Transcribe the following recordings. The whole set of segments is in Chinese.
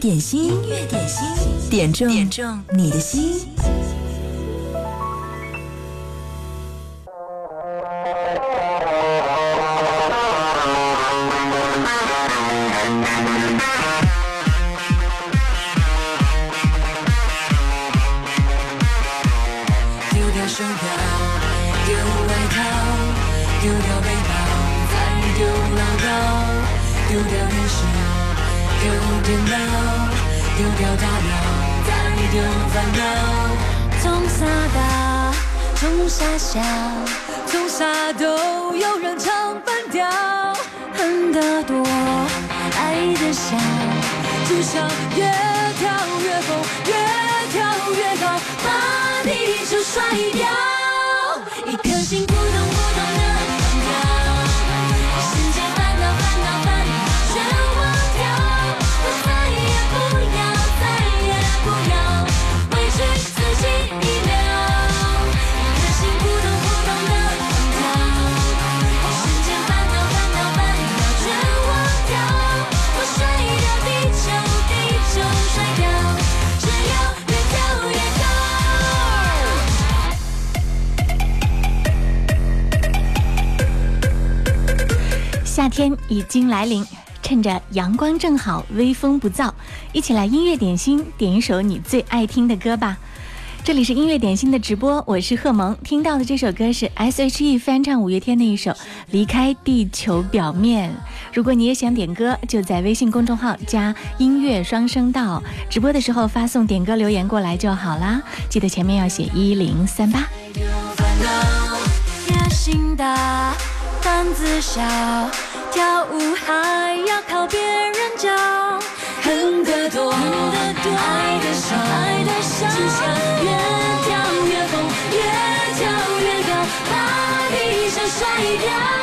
点心，音乐点心，点中点中你的心。天已经来临，趁着阳光正好，微风不燥，一起来音乐点心，点一首你最爱听的歌吧。这里是音乐点心的直播，我是贺萌。听到的这首歌是 S.H.E 翻唱五月天的一首《离开地球表面》。如果你也想点歌，就在微信公众号加“音乐双声道”，直播的时候发送点歌留言过来就好啦。记得前面要写一零三八。野心大，胆子小，跳舞还要靠别人教。恨得多，爱得少，爱得少就像越跳越疯，越跳越高，把地球甩掉。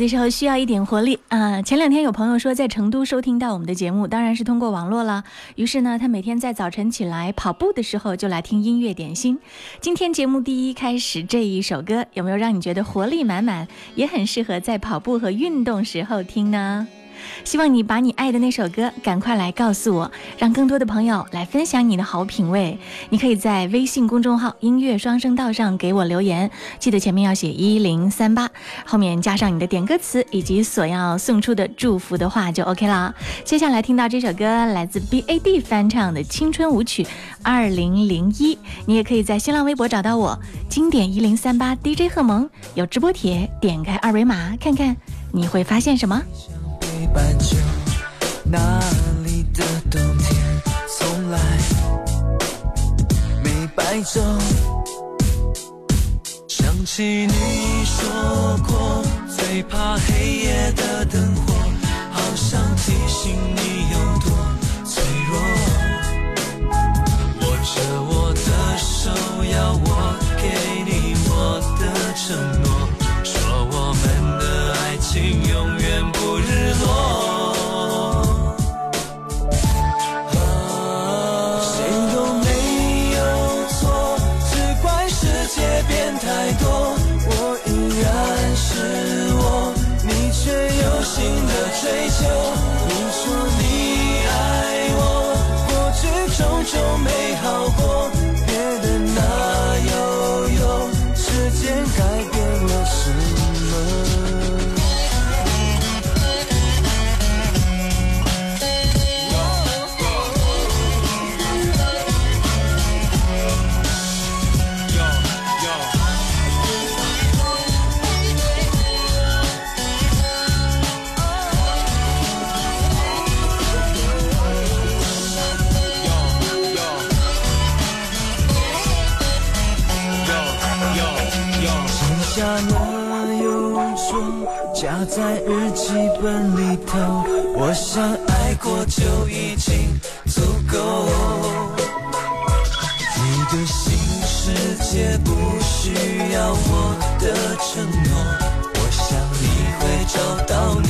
的时候需要一点活力啊、前两天有朋友说在成都收听到我们的节目，当然是通过网络了。于是呢，他每天在早晨起来跑步的时候就来听音乐点心。今天节目第一开始这一首歌，有没有让你觉得活力满满，也很适合在跑步和运动时候听呢？希望你把你爱的那首歌赶快来告诉我，让更多的朋友来分享你的好品味。你可以在微信公众号“音乐双声道”上给我留言，记得前面要写一零三八，后面加上你的点歌词以及所要送出的祝福的话就 OK 了。接下来听到这首歌来自 BAD 翻唱的《青春舞曲二零零一》，你也可以在新浪微博找到我，经典一零三八 DJ 贺萌有直播帖，点开二维码看看，你会发现什么？北半球那里的冬天从来没白昼，想起你说过，最怕黑夜的灯火，好想提醒你有多脆弱。握着我的手，要我给你我的承诺，说我们的爱情下那邮戳夹在日记本里头，我想爱过就已经足够。你的新世界不需要我的承诺，我想你会找到你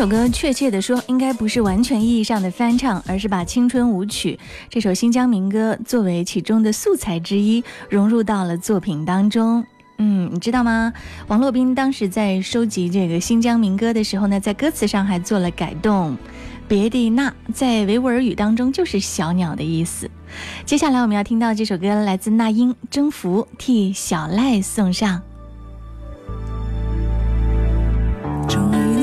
首歌确切的说，应该不是完全意义上的翻唱，而是把《青春舞曲》这首新疆民歌作为其中的素材之一，融入到了作品当中。嗯，你知道吗？王洛宾当时在收集这个新疆民歌的时候呢，在歌词上还做了改动。别的那在维吾尔语当中就是小鸟的意思。接下来我们要听到这首歌来自那英《征服》，替小赖送上。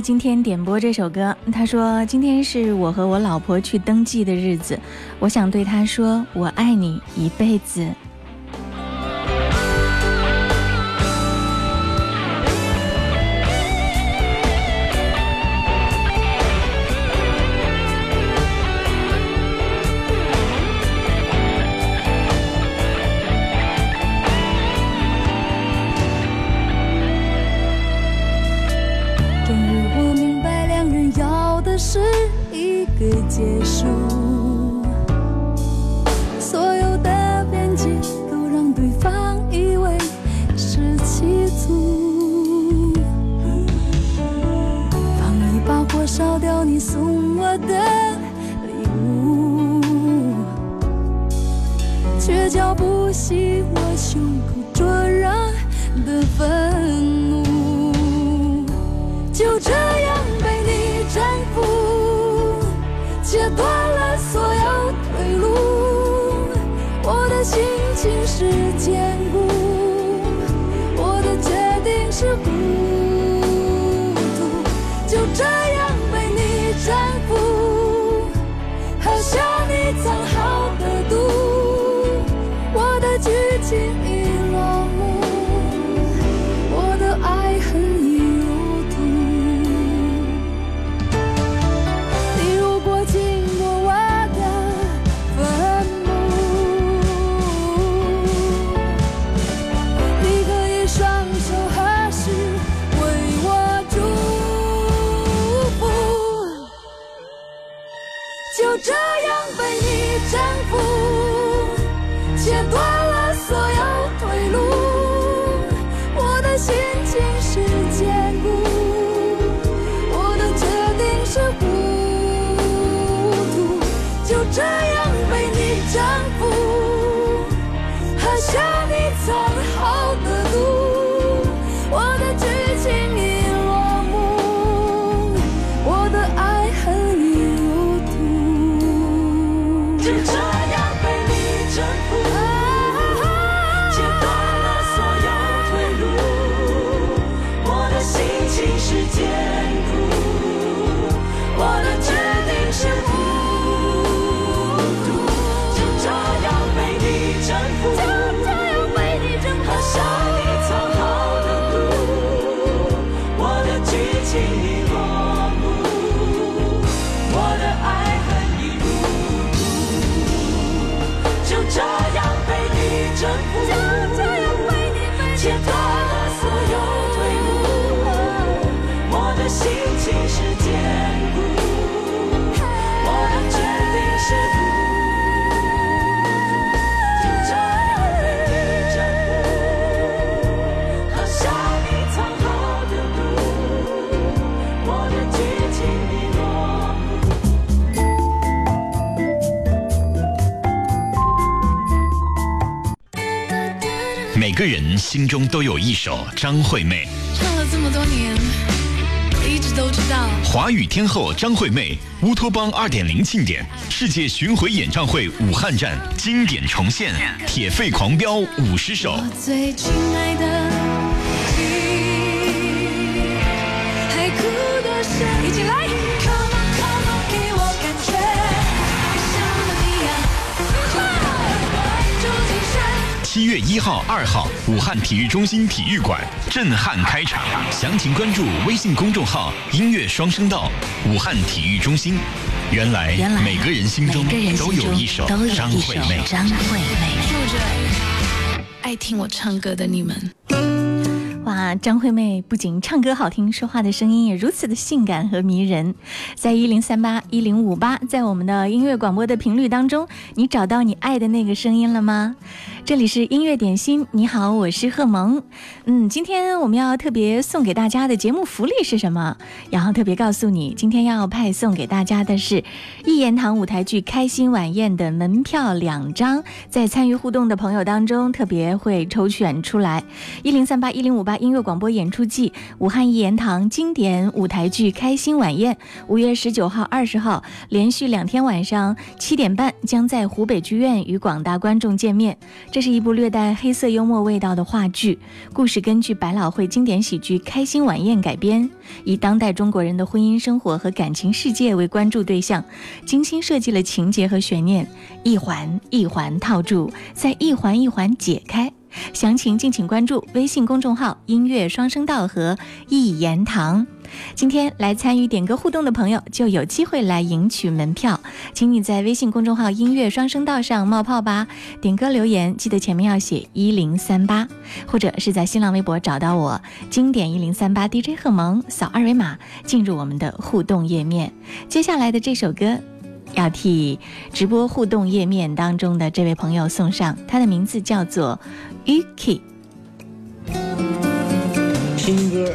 今天点播这首歌。他说：“今天是我和我老婆去登记的日子，我想对他说，我爱你一辈子。”就这样被你征服，切断心中都有一首张惠妹，唱了这么多年，我一直都知道。华语天后张惠妹乌托邦二点零庆典世界巡回演唱会武汉站经典重现，铁肺狂飙五十首，七月一号、二号，武汉体育中心体育馆震撼开场，详情关注微信公众号“音乐双声道”武汉体育中心。原来原来每个人心中都有一首都有一首张惠妹。张惠妹。住着爱听我唱歌的你们。哇，张惠妹不仅唱歌好听，说话的声音也如此的性感和迷人。在一零三八一零五八，在我们的音乐广播的频率当中，你找到你爱的那个声音了吗？这里是音乐点心，你好，我是贺萌。嗯，今天我们要特别送给大家的节目福利是什么？然后特别告诉你，今天要派送给大家的是一言堂舞台剧开心晚宴的门票两张，在参与互动的朋友当中，特别会抽选出来。一零三八一零五八音乐广播演出季，武汉一言堂经典舞台剧开心晚宴，五月十九号、二十号连续两天晚上七点半，将在湖北剧院与广大观众见面。这是一部略带黑色幽默味道的话剧，故事根据百老汇经典喜剧《开心晚宴》改编，以当代中国人的婚姻生活和感情世界为关注对象，精心设计了情节和悬念，一环一环套住，再一环一环解开。详情敬请关注微信公众号“音乐双声道”和“一言堂”。今天来参与点歌互动的朋友就有机会来赢取门票，请你在微信公众号“音乐双声道”上冒泡吧。点歌留言记得前面要写一零三八，或者是在新浪微博找到我“经典一零三八 DJ 贺萌”，扫二维码进入我们的互动页面。接下来的这首歌。要替直播互动页面当中的这位朋友送上，他的名字叫做 Yuki。听歌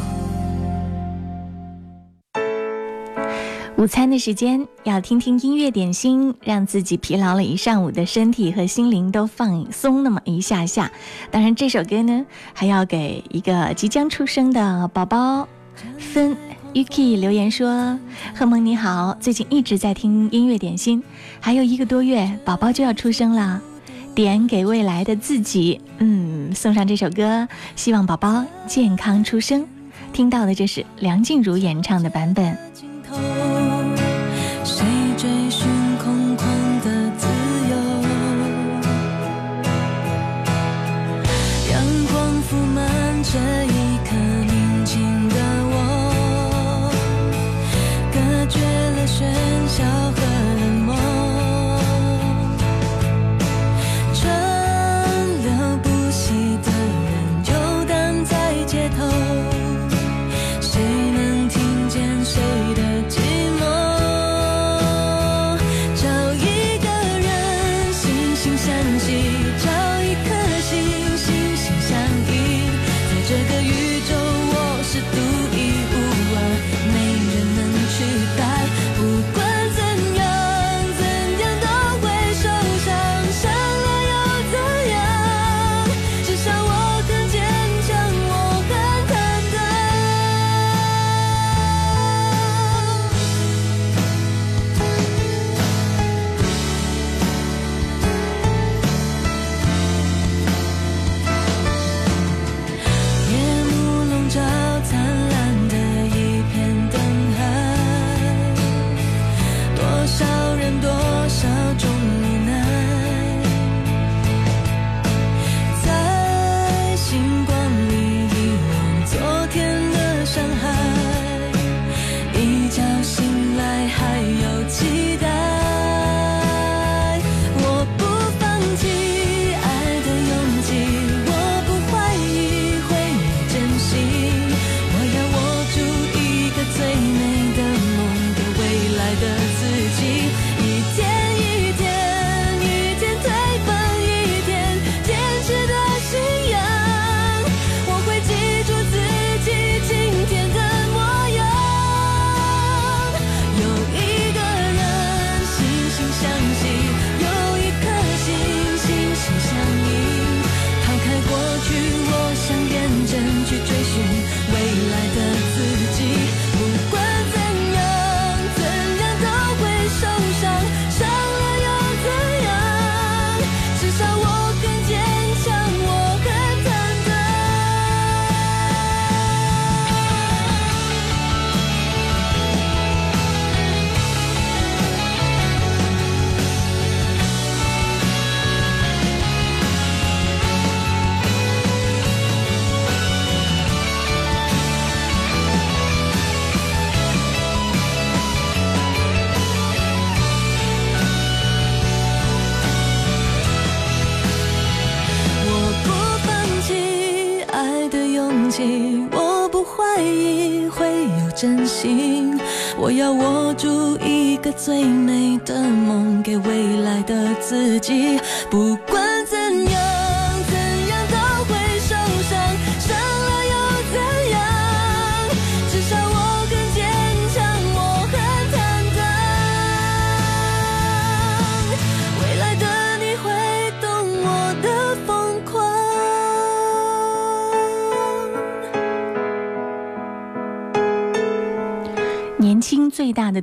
午餐的时间，要听听音乐点心，让自己疲劳了一上午的身体和心灵都放松那么一下下。当然，这首歌呢，还要给一个即将出生的宝宝分。Yuki 留言说：“贺萌你好，最近一直在听音乐点心，还有一个多月，宝宝就要出生了，点给未来的自己。嗯，送上这首歌，希望宝宝健康出生。听到的这是梁静茹演唱的版本。”这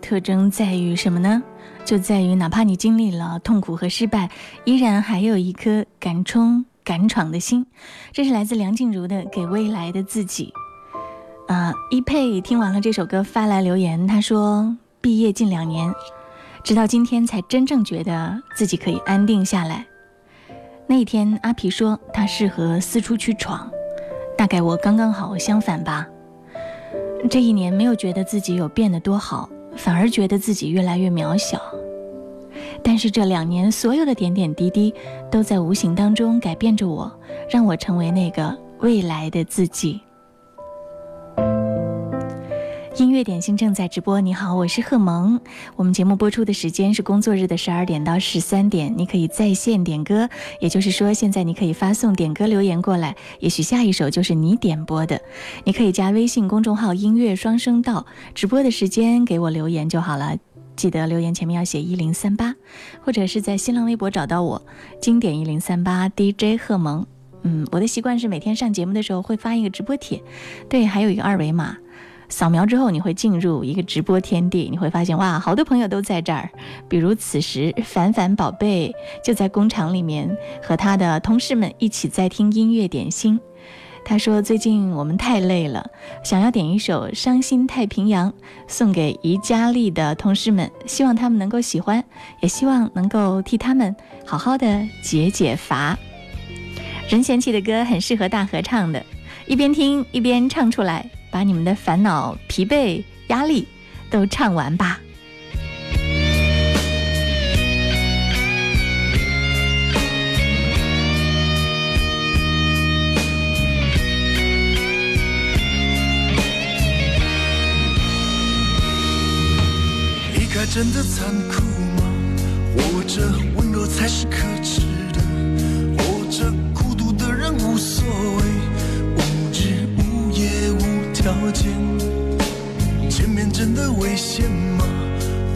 特征在于什么呢？就在于哪怕你经历了痛苦和失败，依然还有一颗敢冲敢闯的心。这是来自梁静茹的《给未来的自己》。啊，一佩听完了这首歌发来留言，他说：毕业近两年，直到今天才真正觉得自己可以安定下来。那一天，阿皮说他适合四处去闯，大概我刚刚好相反吧。这一年没有觉得自己有变得多好，反而觉得自己越来越渺小。但是这两年所有的点点滴滴，都在无形当中改变着我，让我成为那个未来的自己。音乐点心正在直播，你好，我是贺萌。我们节目播出的时间是工作日的十二点到十三点，你可以在线点歌，也就是说，现在你可以发送点歌留言过来，也许下一首就是你点播的。你可以加微信公众号“音乐双声道”，直播的时间给我留言就好了，记得留言前面要写一零三八，或者是在新浪微博找到我，经典一零三八 DJ 贺萌。嗯，我的习惯是每天上节目的时候会发一个直播帖，对，还有一个二维码。扫描之后，你会进入一个直播天地，你会发现哇，好多朋友都在这儿。比如此时，凡凡宝贝就在工厂里面和他的同事们一起在听音乐点心。他说最近我们太累了，想要点一首《伤心太平洋》送给宜家丽的同事们，希望他们能够喜欢，也希望能够替他们好好的解解乏。任贤齐的歌很适合大合唱的，一边听一边唱出来。把你们的烦恼、疲惫、压力都唱完吧。离开真的残酷吗？或者温柔才是可耻无条件。见面真的危险吗？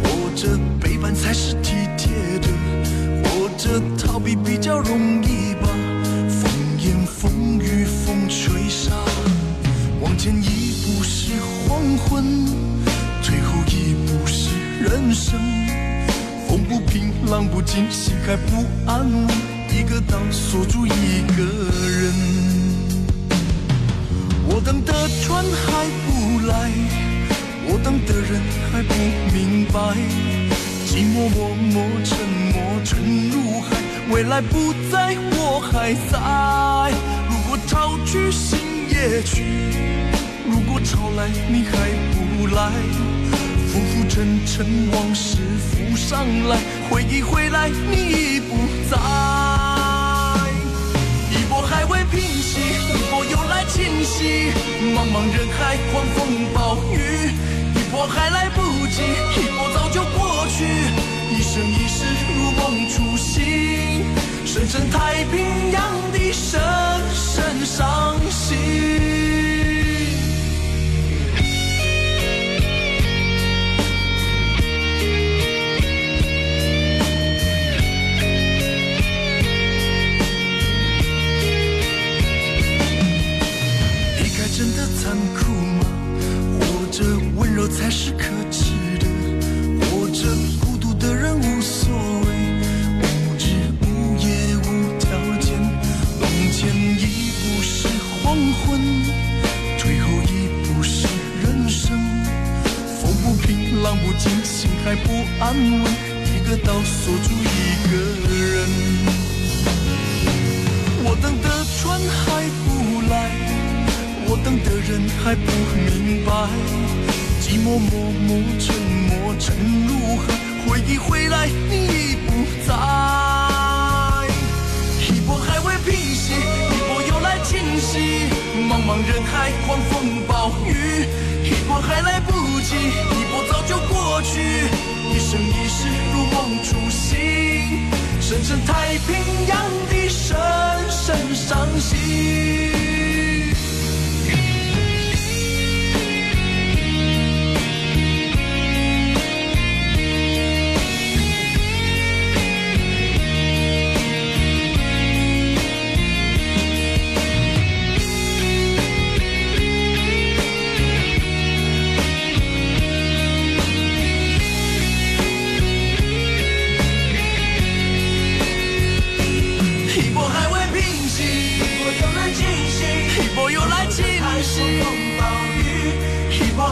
或者背叛才是体贴的，或者逃避比较容易吧。风言风语风吹沙，往前一步是黄昏，退后一步是人生。风不平，浪不静，心还不安稳，一个岛锁住一个人。等的船还不来，我等的人还不明白，寂寞默默沉默沉入海，未来不在，我还在。如果潮去心也去，如果潮来你还不来，浮浮沉沉往事浮上来，回忆回来你已不在。平息，一波又来侵袭，茫茫人海，狂风暴雨，一波还来不及，一波早就过去，一生一世如梦初醒，深深太平洋的深深伤心。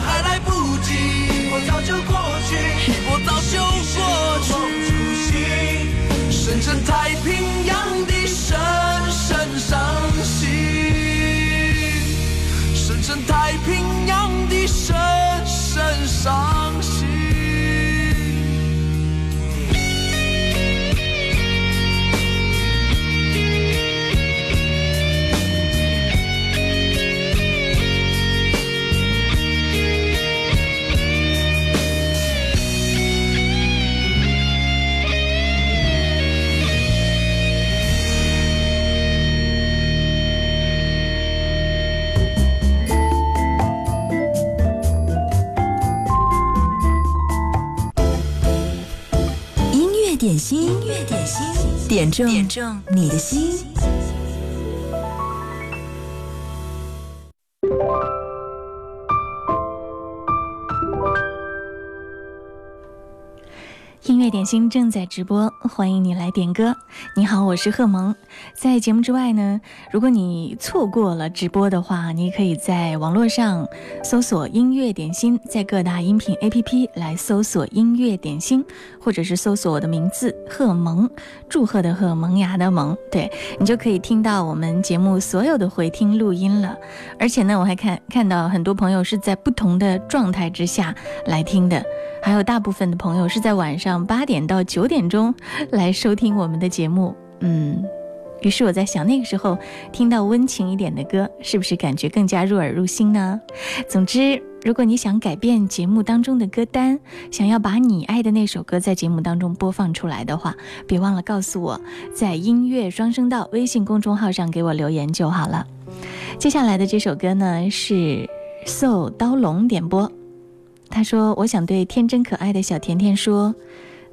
还点心，音乐点心，点中点中你的心。心正在直播，欢迎你来点歌。你好，我是贺萌。在节目之外呢，如果你错过了直播的话，你可以在网络上搜索“音乐点心”，在各大音频 APP 来搜索“音乐点心”，或者是搜索我的名字贺萌，祝贺的贺，萌芽的萌，对你就可以听到我们节目所有的回听录音了。而且呢，我还看看到很多朋友是在不同的状态之下来听的。还有大部分的朋友是在晚上八点到九点钟来收听我们的节目，嗯，于是我在想，那个时候听到温情一点的歌，是不是感觉更加入耳入心呢？总之，如果你想改变节目当中的歌单，想要把你爱的那首歌在节目当中播放出来的话，别忘了告诉我，在音乐双声道微信公众号上给我留言就好了。接下来的这首歌呢是 so 刀龙点播。他说：“我想对天真可爱的小甜甜说，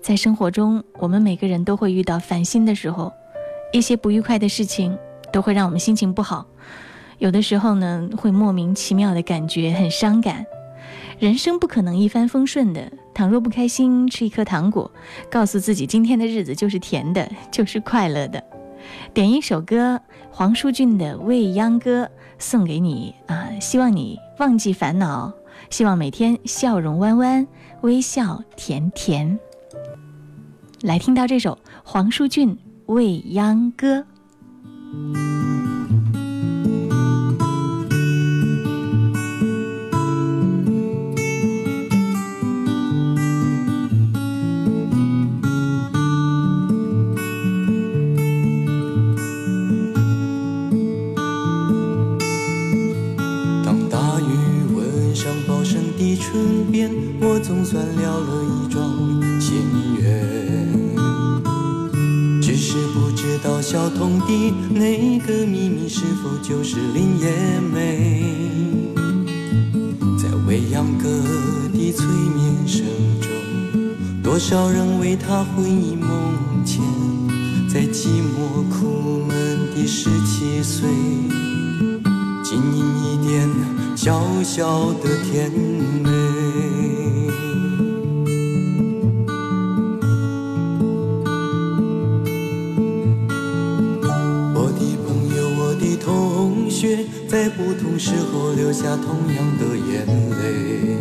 在生活中，我们每个人都会遇到烦心的时候，一些不愉快的事情都会让我们心情不好。有的时候呢，会莫名其妙的感觉很伤感。人生不可能一帆风顺的，倘若不开心，吃一颗糖果，告诉自己今天的日子就是甜的，就是快乐的。点一首歌，黄舒骏的《未央歌》送给你啊，希望你忘记烦恼。”希望每天笑容弯弯，微笑甜甜。来听到这首黄舒骏《未央歌》。当大雨吻上茂盛的唇边，我总算了了道小童的那个秘密是否就是林叶梅。在未央歌的催眠声中，多少人为他魂萦梦牵，在寂寞苦闷的十七岁。经营一点小小的甜美。时候流下同样的眼泪。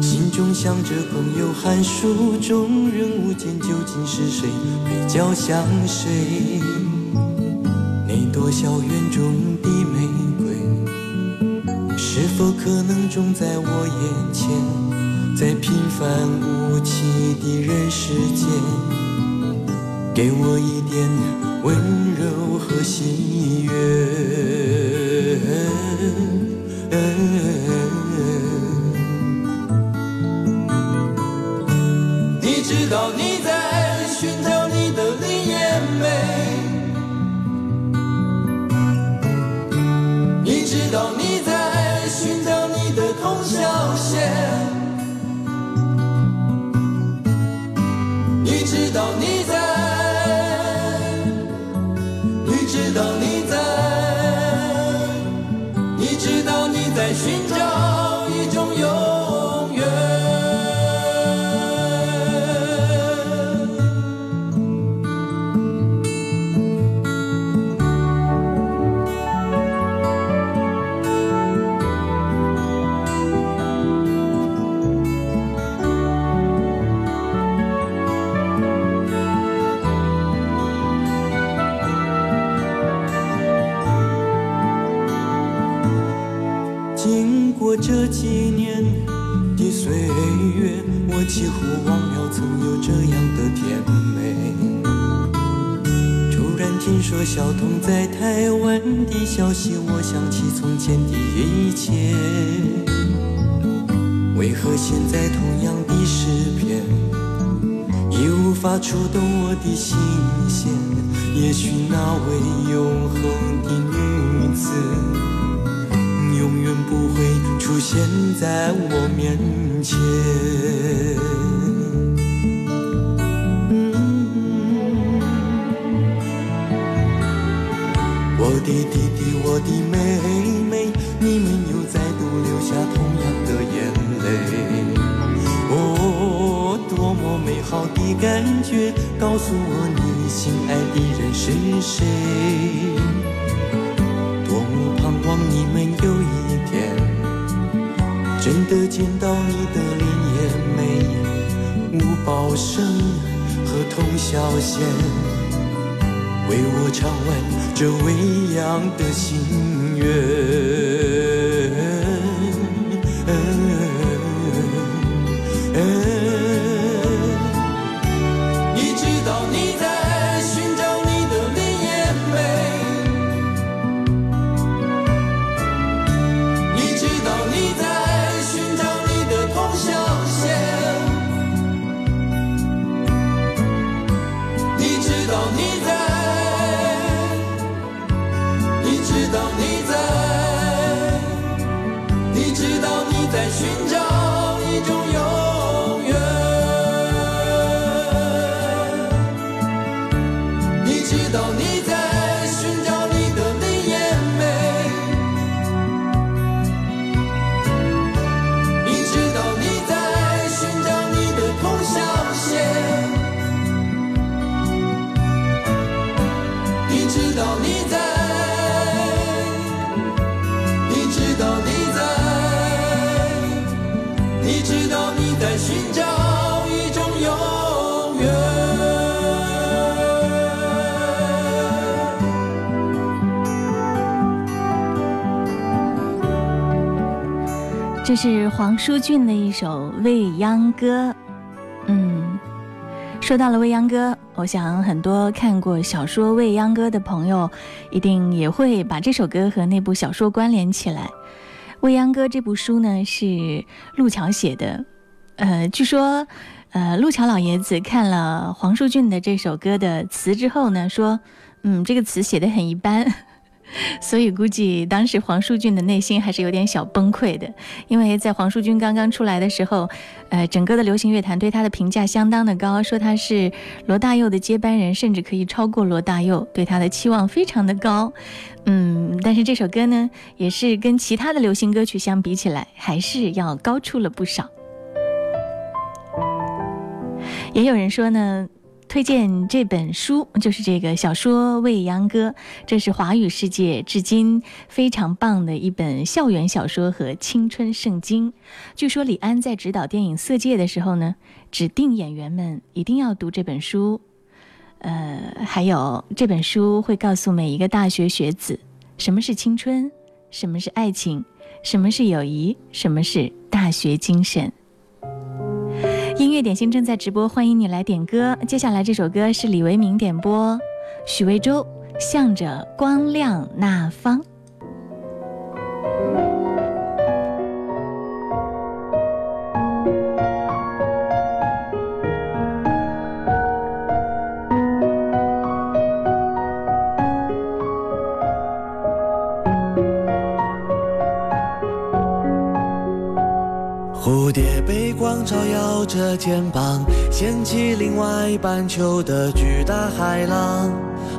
心中想着朋友寒暑中人无间究竟是谁配角像谁？那朵校园中的玫瑰，是否可能种在我眼前？在平凡无奇的人世间，给我一点温触动我的心弦？也许那位永恒的女子，永远不会出现在我觉！告诉我你心爱的人是谁？多么盼望你们有一天真的见到你的脸也美，无宝生和童小贤。为我唱完这未央的心愿。这是黄舒骏的一首《未央歌》。嗯，说到了未央歌，我想很多看过小说《未央歌》的朋友，一定也会把这首歌和那部小说关联起来。《未央歌》这部书呢是路桥写的，呃，据说，呃，路桥老爷子看了黄舒骏的这首歌的词之后呢，说，嗯，这个词写的很一般。所以估计当时黄舒骏的内心还是有点小崩溃的，因为在黄舒骏刚刚出来的时候，呃，整个的流行乐坛对他的评价相当的高，说他是罗大佑的接班人，甚至可以超过罗大佑，对他的期望非常的高。嗯，但是这首歌呢，也是跟其他的流行歌曲相比起来，还是要高出了不少。也有人说呢。推荐这本书，就是这个小说《未央歌》，这是华语世界至今非常棒的一本校园小说和青春圣经。据说李安在指导电影《色戒》的时候呢，指定演员们一定要读这本书。呃，还有这本书会告诉每一个大学学子，什么是青春，什么是爱情，什么是友谊，什么是大学精神。音乐点心正在直播，欢迎你来点歌。接下来这首歌是李维明点播，许魏洲《向着光亮那方》。肩膀，掀起另外半球的巨大海浪，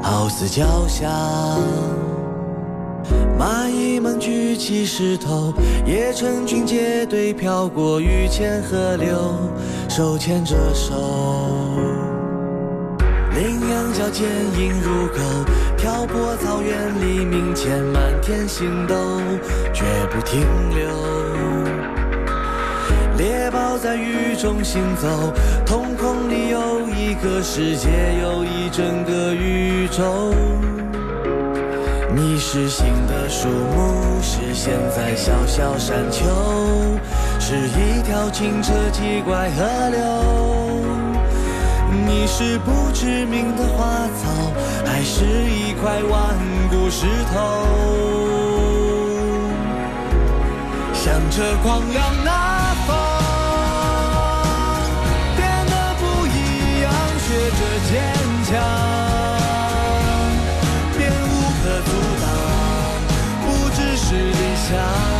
好似交响。蚂蚁们举起石头，也成群结队飘过雨前河流，手牵着手。羚羊角坚硬如狗，漂泊草原黎明前满天星斗，绝不停留。猎豹在雨中行走，瞳孔里有一个世界，有一整个宇宙。你是新的树木，是现在小小山丘，是一条清澈奇怪河流。你是不知名的花草，还是一块顽固石头？向着光亮是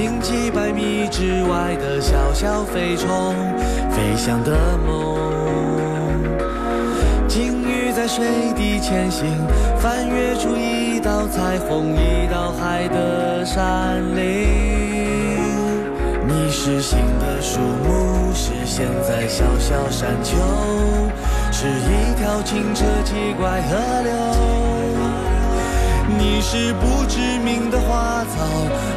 经几百米之外的小小飞虫，飞翔的梦。鲸鱼在水底前行，翻越出一道彩虹，一道海的山岭。你是新的树木，是现在小小山丘，是一条清澈奇怪河流。你是不知名的花草，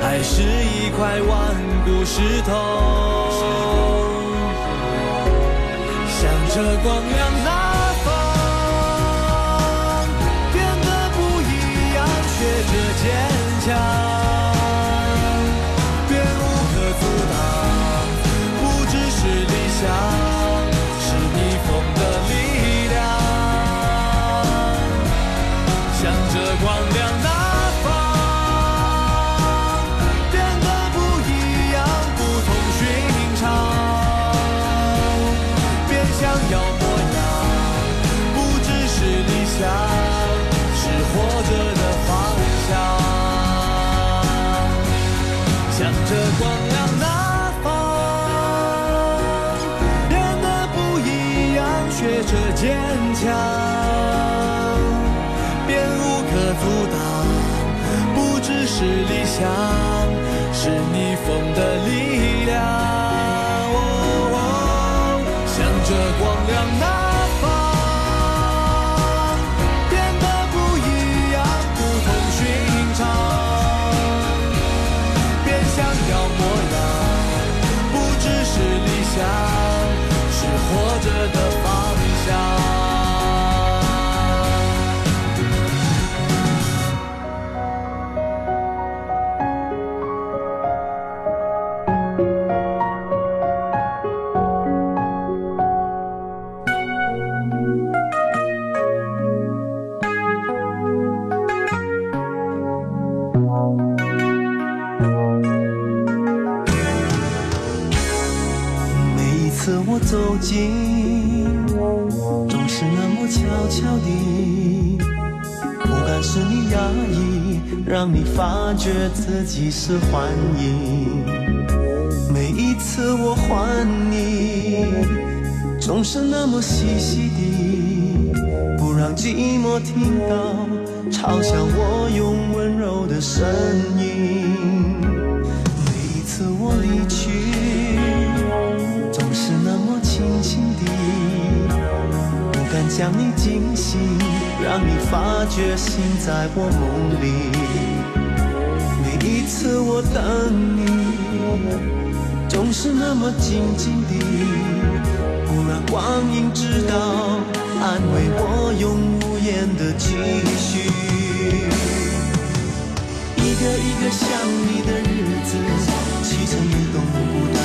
还是一块顽固石头？向着光亮那方，变得不一样，学着坚强，这坚强。便无可阻挡，不只是理想，是逆风的力量。次我走近，总是那么悄悄地，不敢使你压抑，让你发觉自己是幻影。每一次我唤你，总是那么细细地，不让寂寞听到，嘲笑我用温柔的声音。将你惊醒，让你发觉心在我梦里。每一次我等你，总是那么静静地，不让光阴知道，安慰我用无言的期许。一个一个想你的日子，砌成一栋孤单。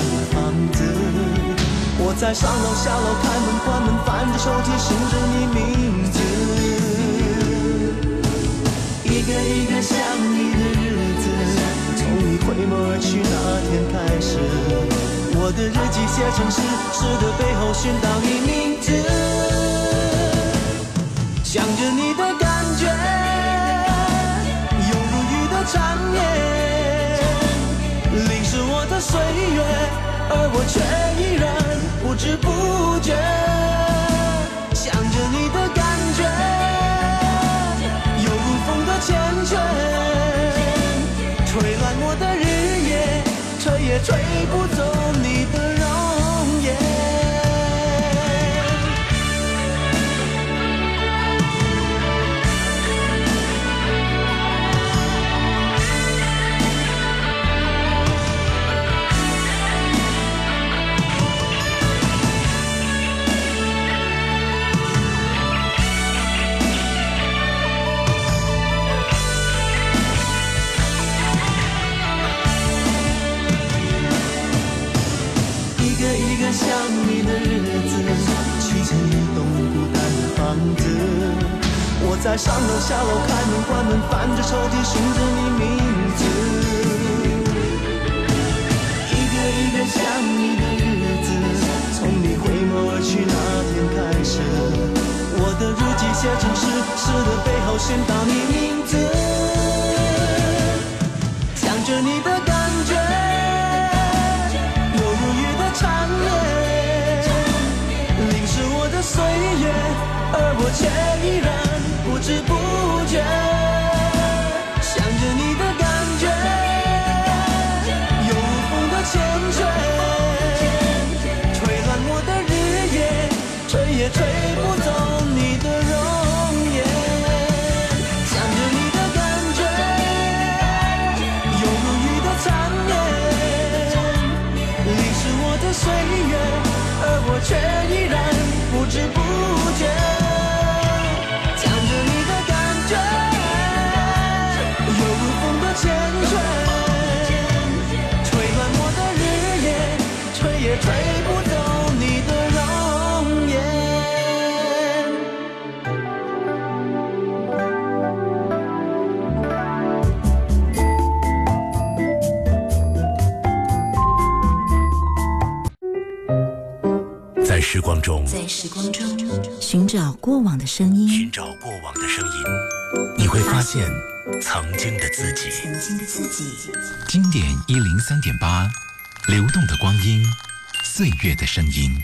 我在上楼下楼开门关门，翻着手机寻着你名字。一个一个想你的日子，从你回眸而去那天开始，我的日记写成诗，诗的背后寻到你名字。想着你的感觉，犹如雨的缠绵，淋湿我的岁月，而我却依然。知不觉想着你的感觉，有如风的缱绻，吹乱我的日夜，吹也吹不走你的日子，砌成一栋孤单的房子。我在上楼下楼开门关门，翻着抽屉寻着你名字。一个一个想你的日子，从你回眸而去那天开始，我的日记写成诗，诗的背后写到你名字，想着你的感却依然不知不觉找过往的声音，你会发现曾经的自己。曾经的自己。经典一零三点八，流动的光阴，岁月的声音。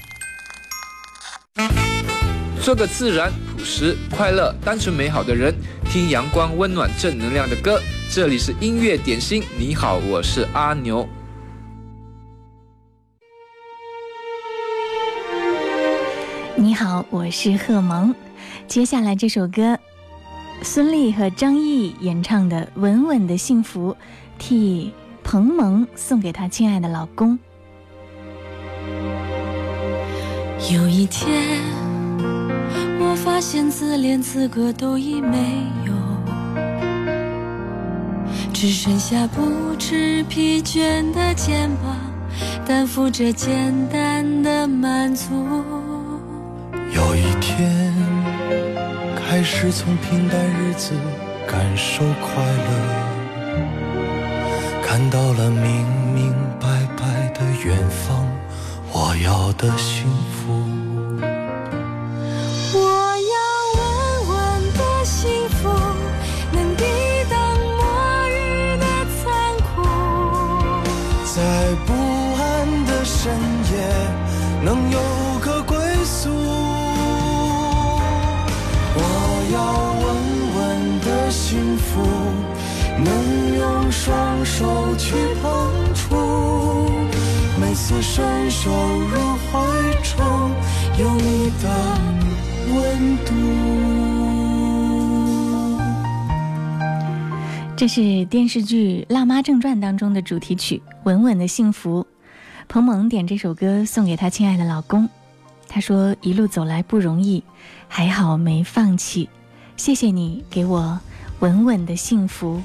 做个自然、朴实、快乐、单纯、美好的人，听阳光、温暖、正能量的歌。这里是音乐点心，你好，我是阿牛。你好，我是贺萌。接下来这首歌，孙俪和张译演唱的《稳稳的幸福》，替彭萌送给她亲爱的老公。有一天，我发现自怜资格都已没有，只剩下不知疲倦的肩膀，担负着简单的满足。有一天，开始从平淡日子感受快乐，看到了明明白白的远方，我要的幸福。手去碰触。每次伸手入怀中，有你的温度。这是电视剧《辣妈正传》当中的主题曲《稳稳的幸福》。彭萌点这首歌送给她亲爱的老公，他说一路走来不容易，还好没放弃，谢谢你给我稳稳的幸福。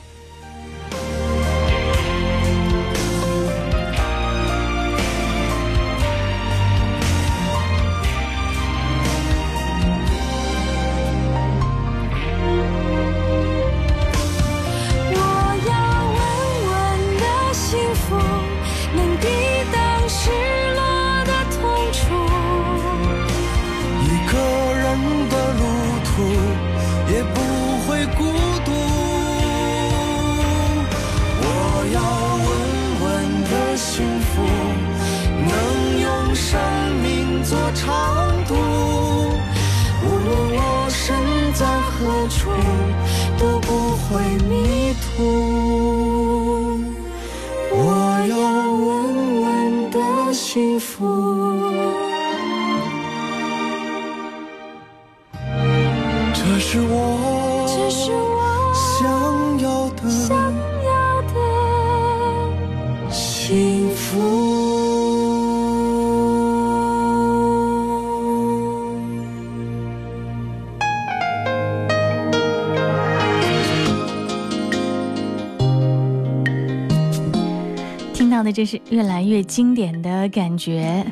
这是越来越经典的感觉。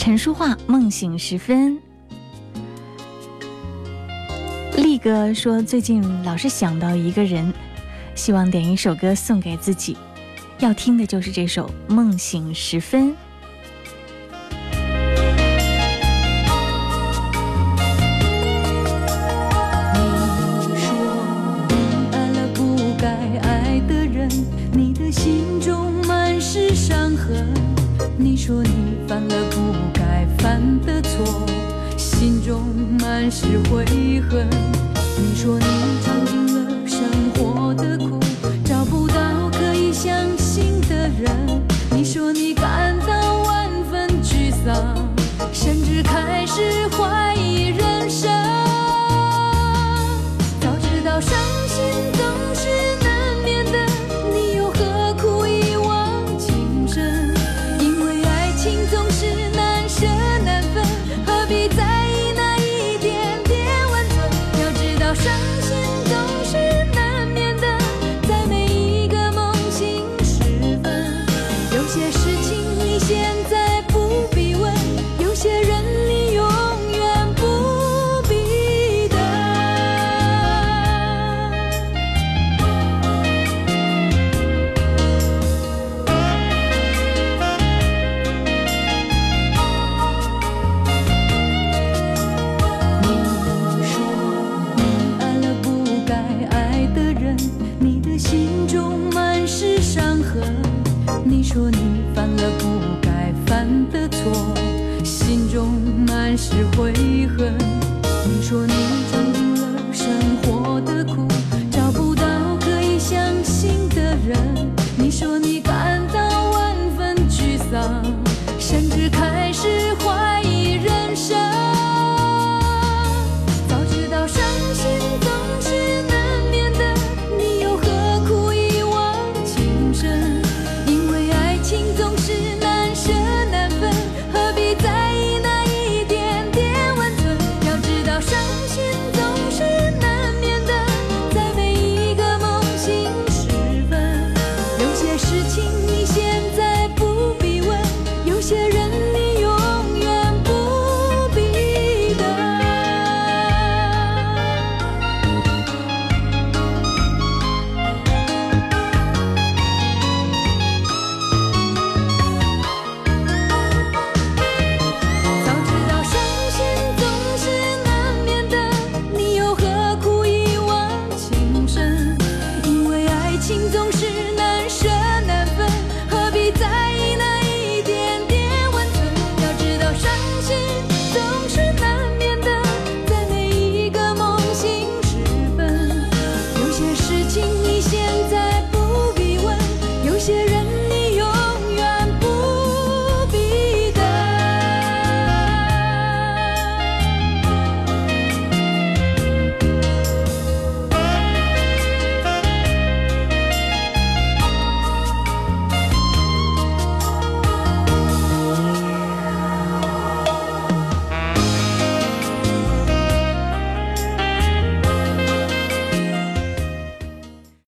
陈淑桦梦醒时分。力哥说最近老是想到一个人希望点一首歌送给自己。要听的就是这首梦醒时分。错心中满是悔恨。